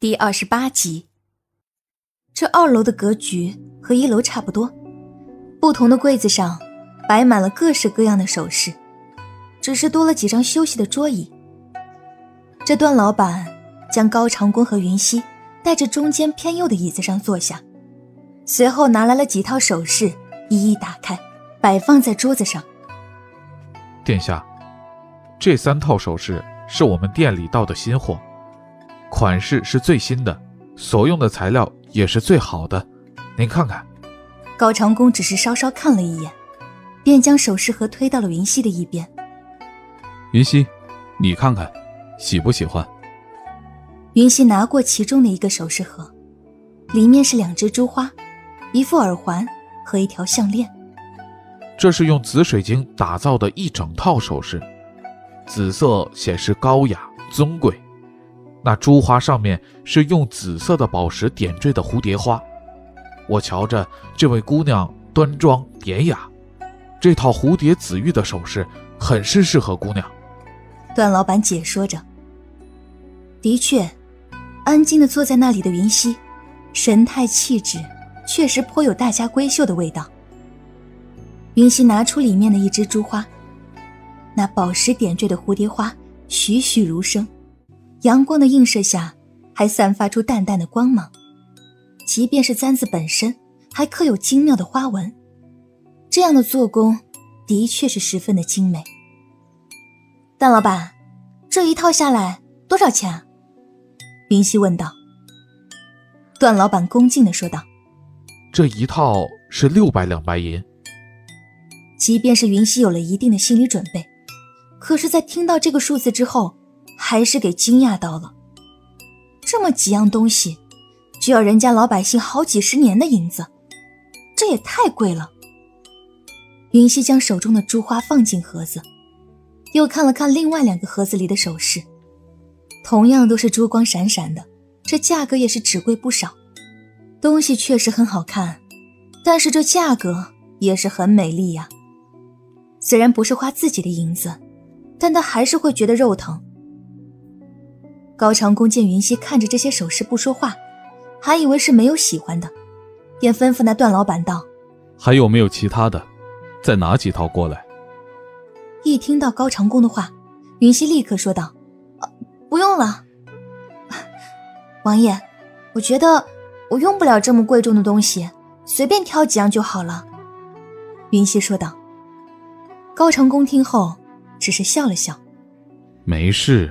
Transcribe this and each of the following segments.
第二十八集。这二楼的格局和一楼差不多，不同的柜子上摆满了各式各样的首饰，只是多了几张休息的桌椅。这段老板将高长恭和云溪带着中间偏右的椅子上坐下，随后拿来了几套首饰，一一打开，摆放在桌子上。殿下，这三套首饰是我们店里到的新货。款式是最新的，所用的材料也是最好的，您看看。高长恭只是稍稍看了一眼，便将首饰盒推到了云溪的一边。云溪，你看看，喜不喜欢？云溪拿过其中的一个首饰盒，里面是两只珠花，一副耳环和一条项链。这是用紫水晶打造的一整套首饰，紫色显示高雅尊贵。那珠花上面是用紫色的宝石点缀的蝴蝶花，我瞧着这位姑娘端庄典雅，这套蝴蝶紫玉的首饰很是适合姑娘。段老板解说着。的确，安静的坐在那里的云溪，神态气质确实颇有大家闺秀的味道。云溪拿出里面的一只珠花，那宝石点缀的蝴蝶花栩栩如生。阳光的映射下，还散发出淡淡的光芒。即便是簪子本身，还刻有精妙的花纹。这样的做工，的确是十分的精美。段老板，这一套下来多少钱？啊云溪问道。段老板恭敬的说道：“这一套是六百两白银。”即便是云溪有了一定的心理准备，可是，在听到这个数字之后。还是给惊讶到了，这么几样东西，就要人家老百姓好几十年的银子，这也太贵了。云溪将手中的珠花放进盒子，又看了看另外两个盒子里的首饰，同样都是珠光闪闪的，这价格也是只贵不少。东西确实很好看，但是这价格也是很美丽呀。虽然不是花自己的银子，但他还是会觉得肉疼。高长恭见云溪看着这些首饰不说话，还以为是没有喜欢的，便吩咐那段老板道：“还有没有其他的？再拿几套过来。”一听到高长恭的话，云溪立刻说道：“不用了，王爷，我觉得我用不了这么贵重的东西，随便挑几样就好了。”云溪说道。高长恭听后只是笑了笑：“没事。”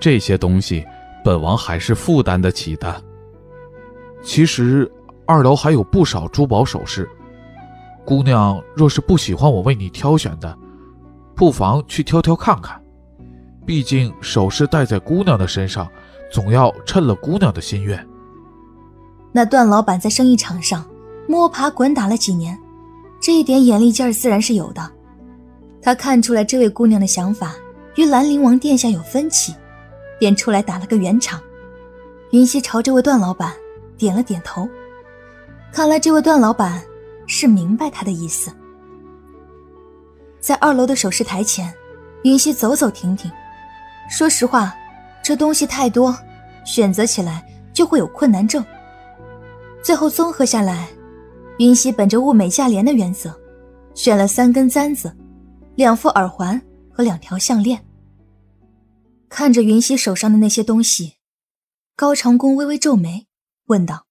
这些东西，本王还是负担得起的。其实二楼还有不少珠宝首饰，姑娘若是不喜欢我为你挑选的，不妨去挑挑看看。毕竟首饰戴在姑娘的身上，总要趁了姑娘的心愿。那段老板在生意场上摸爬滚打了几年，这一点眼力劲儿自然是有的。他看出来这位姑娘的想法与兰陵王殿下有分歧。便出来打了个圆场，云溪朝这位段老板点了点头，看来这位段老板是明白他的意思。在二楼的首饰台前，云溪走走停停。说实话，这东西太多，选择起来就会有困难症。最后综合下来，云溪本着物美价廉的原则，选了三根簪子、两副耳环和两条项链。看着云溪手上的那些东西，高长恭微微皱眉，问道：“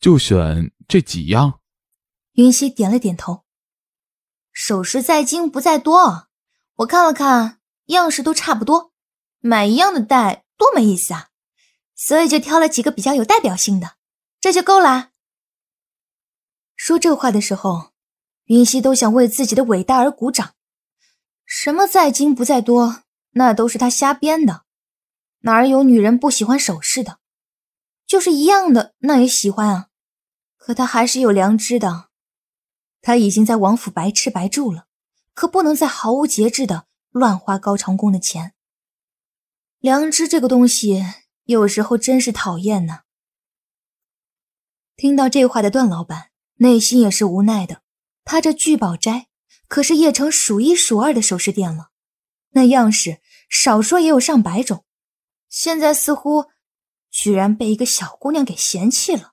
就选这几样？”云溪点了点头。首饰在精不在多，我看了看，样式都差不多，买一样的戴多没意思啊，所以就挑了几个比较有代表性的，这就够了。说这话的时候，云溪都想为自己的伟大而鼓掌。什么在精不在多？那都是他瞎编的，哪有女人不喜欢首饰的？就是一样的，那也喜欢啊。可他还是有良知的，他已经在王府白吃白住了，可不能再毫无节制的乱花高长恭的钱。良知这个东西，有时候真是讨厌呢。听到这话的段老板内心也是无奈的，他这聚宝斋可是邺城数一数二的首饰店了。那样式少说也有上百种，现在似乎居然被一个小姑娘给嫌弃了。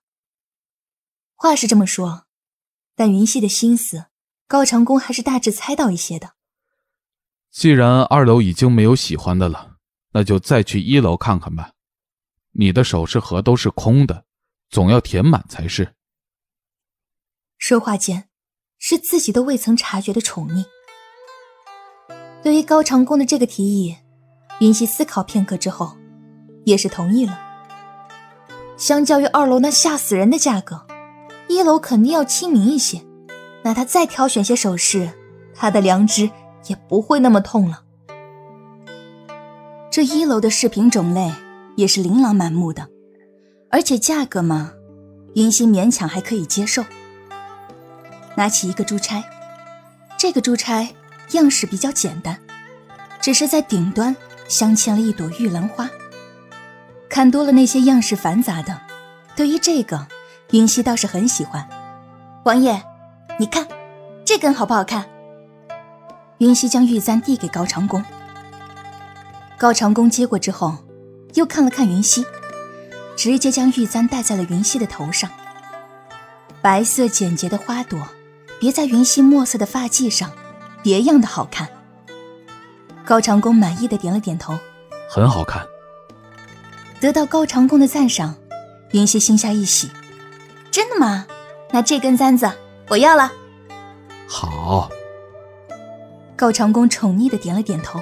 话是这么说，但云溪的心思，高长恭还是大致猜到一些的。既然二楼已经没有喜欢的了，那就再去一楼看看吧。你的首饰盒都是空的，总要填满才是。说话间，是自己都未曾察觉的宠溺。对于高长恭的这个提议，云溪思考片刻之后，也是同意了。相较于二楼那吓死人的价格。一楼肯定要亲民一些，那他再挑选些首饰，他的良知也不会那么痛了。这一楼的饰品种类也是琳琅满目的，而且价格嘛，云溪勉强还可以接受。拿起一个珠钗，这个珠钗样式比较简单，只是在顶端镶嵌了一朵玉兰花。看多了那些样式繁杂的，对于这个。云溪倒是很喜欢，王爷，你看，这根好不好看？云溪将玉簪递给高长恭，高长恭接过之后，又看了看云溪，直接将玉簪戴在了云溪的头上。白色简洁的花朵别在云溪墨色的发髻上，别样的好看。高长恭满意的点了点头，很好看。得到高长恭的赞赏，云溪心下一喜。真的吗？那这根簪子我要了。好。高长恭宠溺的点了点头。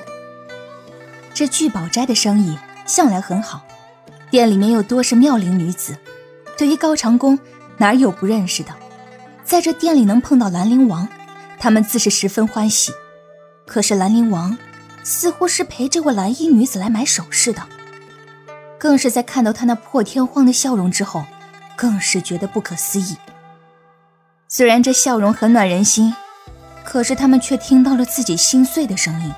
这聚宝斋的生意向来很好，店里面又多是妙龄女子，对于高长恭哪有不认识的？在这店里能碰到兰陵王，他们自是十分欢喜。可是兰陵王似乎是陪这位蓝衣女子来买首饰的，更是在看到他那破天荒的笑容之后。更是觉得不可思议。虽然这笑容很暖人心，可是他们却听到了自己心碎的声音。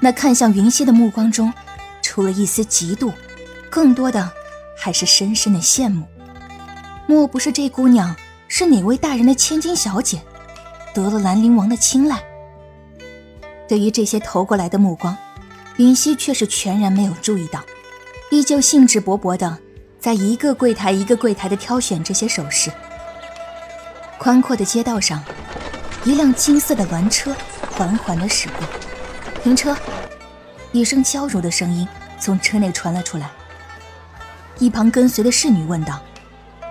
那看向云溪的目光中，除了一丝嫉妒，更多的还是深深的羡慕。莫不是这姑娘是哪位大人的千金小姐，得了兰陵王的青睐？对于这些投过来的目光，云溪却是全然没有注意到，依旧兴致勃勃的。在一个柜台一个柜台的挑选这些首饰。宽阔的街道上，一辆金色的鸾车缓缓的驶过。停车！一声娇柔的声音从车内传了出来。一旁跟随的侍女问道：“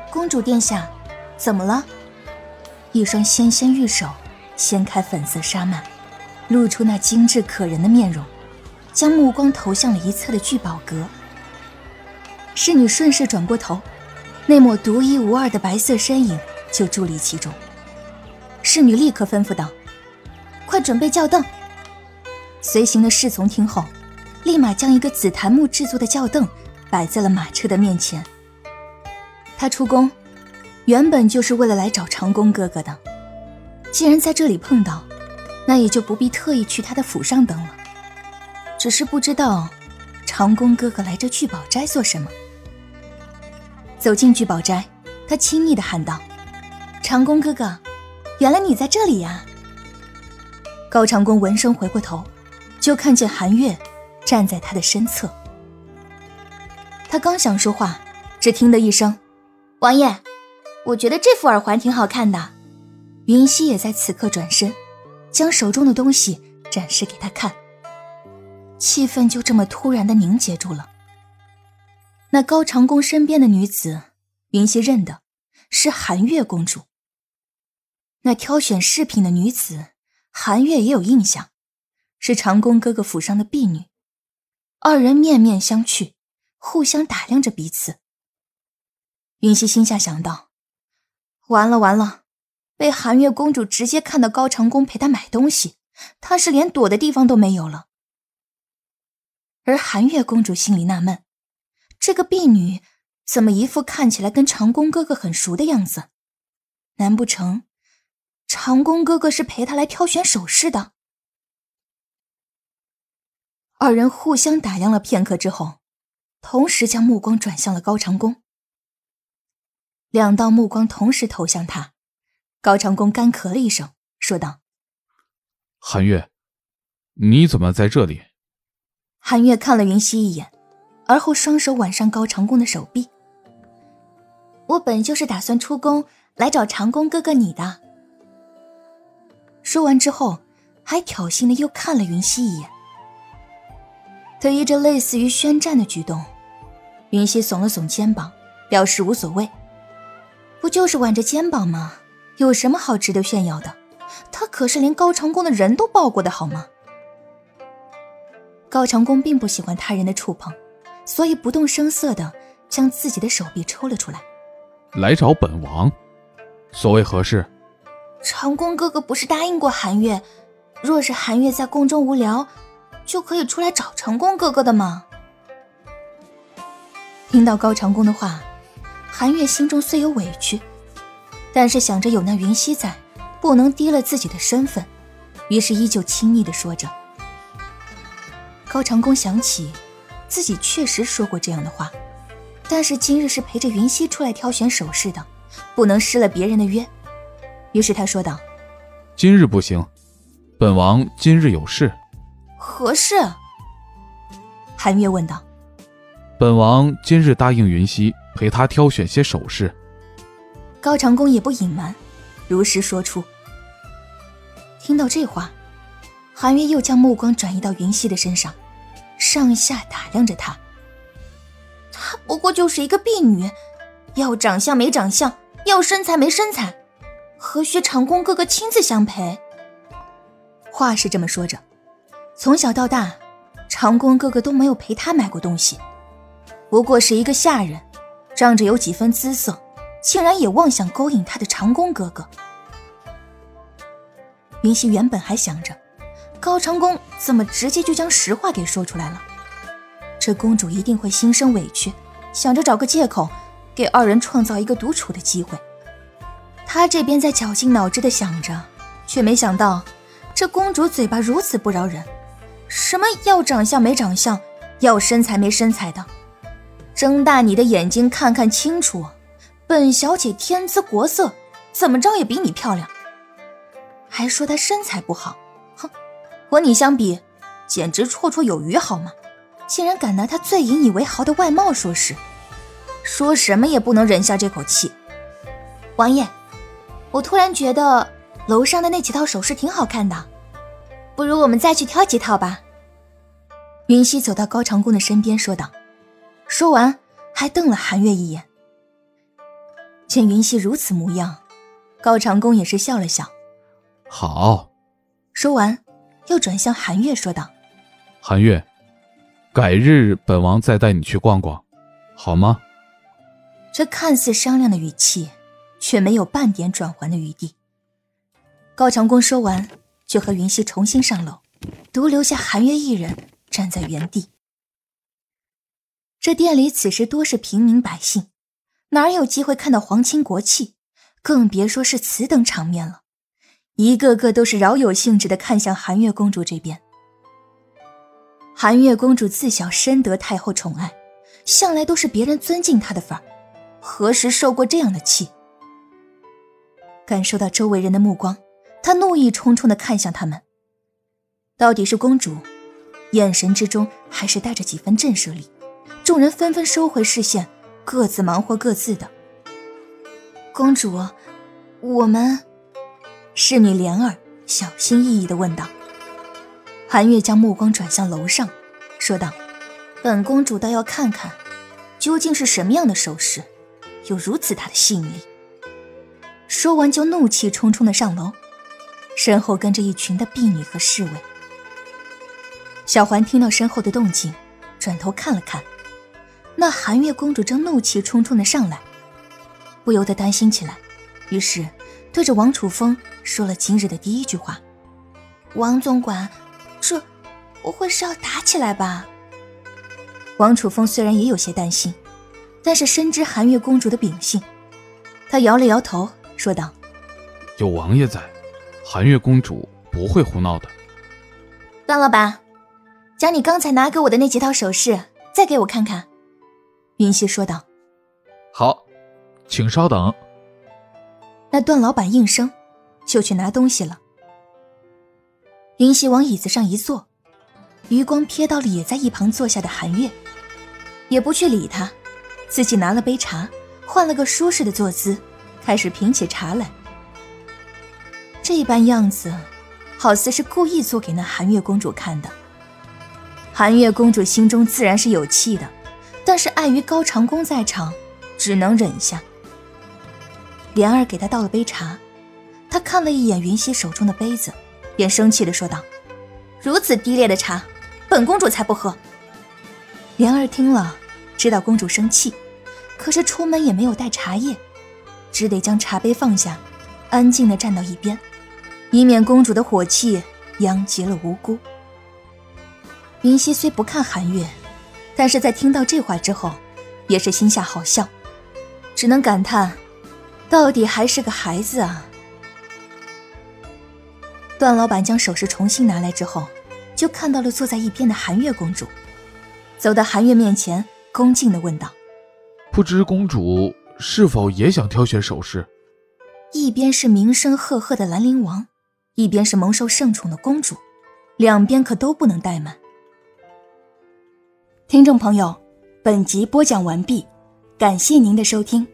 公主殿下，怎么了？”一双纤纤玉手掀开粉色纱幔，露出那精致可人的面容，将目光投向了一侧的聚宝阁。侍女顺势转过头，那抹独一无二的白色身影就伫立其中。侍女立刻吩咐道：“快准备轿凳。”随行的侍从听后，立马将一个紫檀木制作的轿凳摆在了马车的面前。他出宫，原本就是为了来找长工哥哥的。既然在这里碰到，那也就不必特意去他的府上等了。只是不知道，长工哥哥来这聚宝斋做什么。走进聚宝斋，他亲昵的喊道：“长工哥哥，原来你在这里呀！”高长恭闻声回过头，就看见韩月站在他的身侧。他刚想说话，只听得一声：“王爷，我觉得这副耳环挺好看的。”云溪也在此刻转身，将手中的东西展示给他看。气氛就这么突然的凝结住了。那高长恭身边的女子，云溪认得是寒月公主。那挑选饰品的女子，寒月也有印象，是长恭哥哥府上的婢女。二人面面相觑，互相打量着彼此。云溪心下想到：完了完了，被寒月公主直接看到高长恭陪她买东西，她是连躲的地方都没有了。而寒月公主心里纳闷。这个婢女怎么一副看起来跟长恭哥哥很熟的样子？难不成长恭哥哥是陪她来挑选首饰的？二人互相打量了片刻之后，同时将目光转向了高长恭。两道目光同时投向他，高长恭干咳了一声，说道：“韩月，你怎么在这里？”韩月看了云溪一眼。而后双手挽上高长恭的手臂。我本就是打算出宫来找长恭哥哥你的。说完之后，还挑衅的又看了云溪一眼。对于这类似于宣战的举动，云溪耸了耸肩膀，表示无所谓。不就是挽着肩膀嘛？有什么好值得炫耀的？他可是连高长恭的人都抱过的好吗？高长恭并不喜欢他人的触碰，所以不动声色的将自己的手臂抽了出来。来找本王，所谓何事？长恭哥哥不是答应过韩月，若是韩月在宫中无聊，就可以出来找长恭哥哥的吗？听到高长恭的话，韩月心中虽有委屈，但是想着有那云溪在。不能低了自己的身份，于是依旧亲昵的说着。高长恭想起自己确实说过这样的话，但是今日是陪着云溪出来挑选首饰的，不能失了别人的约。于是他说道：“今日不行，本王今日有事。”何事？韩月问道。本王今日答应云溪陪他挑选些首饰。高长恭也不隐瞒，如实说出。听到这话，韩月又将目光转移到云溪的身上，上下打量着她。她不过就是一个婢女，要长相没长相，要身材没身材，何须长恭哥哥亲自相陪？话是这么说着，从小到大，长恭哥哥都没有陪她买过东西，不过是一个下人，仗着有几分姿色，竟然也妄想勾引他的长恭哥哥。云溪原本还想着，高长恭怎么直接就将实话给说出来了？这公主一定会心生委屈，想着找个借口给二人创造一个独处的机会。他这边在绞尽脑汁的想着，却没想到这公主嘴巴如此不饶人，什么要长相没长相，要身材没身材的，睁大你的眼睛看看清楚，本小姐天姿国色，怎么着也比你漂亮。还说她身材不好，哼，和你相比，简直绰绰有余，好吗？竟然敢拿她最引以为豪的外貌说事，说什么也不能忍下这口气。王爷，我突然觉得楼上的那几套首饰挺好看的，不如我们再去挑几套吧。云溪走到高长恭的身边说道，说完还瞪了韩月一眼。见云溪如此模样，高长恭也是笑了笑。好，说完，又转向韩月说道：“韩月，改日本王再带你去逛逛，好吗？”这看似商量的语气，却没有半点转圜的余地。高长恭说完，就和云溪重新上楼，独留下韩月一人站在原地。这店里此时多是平民百姓，哪有机会看到皇亲国戚，更别说是此等场面了。一个个都是饶有兴致的看向韩月公主这边。韩月公主自小深得太后宠爱，向来都是别人尊敬她的份儿，何时受过这样的气？感受到周围人的目光，她怒意冲冲的看向他们。到底是公主，眼神之中还是带着几分震慑力。众人纷纷收回视线，各自忙活各自的。公主，我们。侍女莲儿小心翼翼地问道：“韩月将目光转向楼上，说道：‘本公主倒要看看，究竟是什么样的首饰，有如此大的吸引力。’说完，就怒气冲冲地上楼，身后跟着一群的婢女和侍卫。小环听到身后的动静，转头看了看，那寒月公主正怒气冲冲的上来，不由得担心起来，于是。”对着王楚风说了今日的第一句话：“王总管，这不会是要打起来吧？”王楚风虽然也有些担心，但是深知寒月公主的秉性，他摇了摇头，说道：“有王爷在，寒月公主不会胡闹的。”段老板，将你刚才拿给我的那几套首饰再给我看看。”云溪说道。“好，请稍等。”那段老板应声，就去拿东西了。云溪往椅子上一坐，余光瞥到了也在一旁坐下的韩月，也不去理他，自己拿了杯茶，换了个舒适的坐姿，开始品起茶来。这般样子，好似是故意做给那寒月公主看的。寒月公主心中自然是有气的，但是碍于高长恭在场，只能忍下。莲儿给她倒了杯茶，她看了一眼云溪手中的杯子，便生气的说道：“如此低劣的茶，本公主才不喝。”莲儿听了，知道公主生气，可是出门也没有带茶叶，只得将茶杯放下，安静的站到一边，以免公主的火气殃及了无辜。云溪虽不看韩月，但是在听到这话之后，也是心下好笑，只能感叹，到底还是个孩子啊。段老板将首饰重新拿来之后，就看到了坐在一边的韩月公主，走到韩月面前，恭敬的问道：“不知公主是否也想挑选首饰？”一边是名声赫赫的兰陵王，一边是蒙受圣宠的公主，两边可都不能怠慢。听众朋友，本集播讲完毕，感谢您的收听。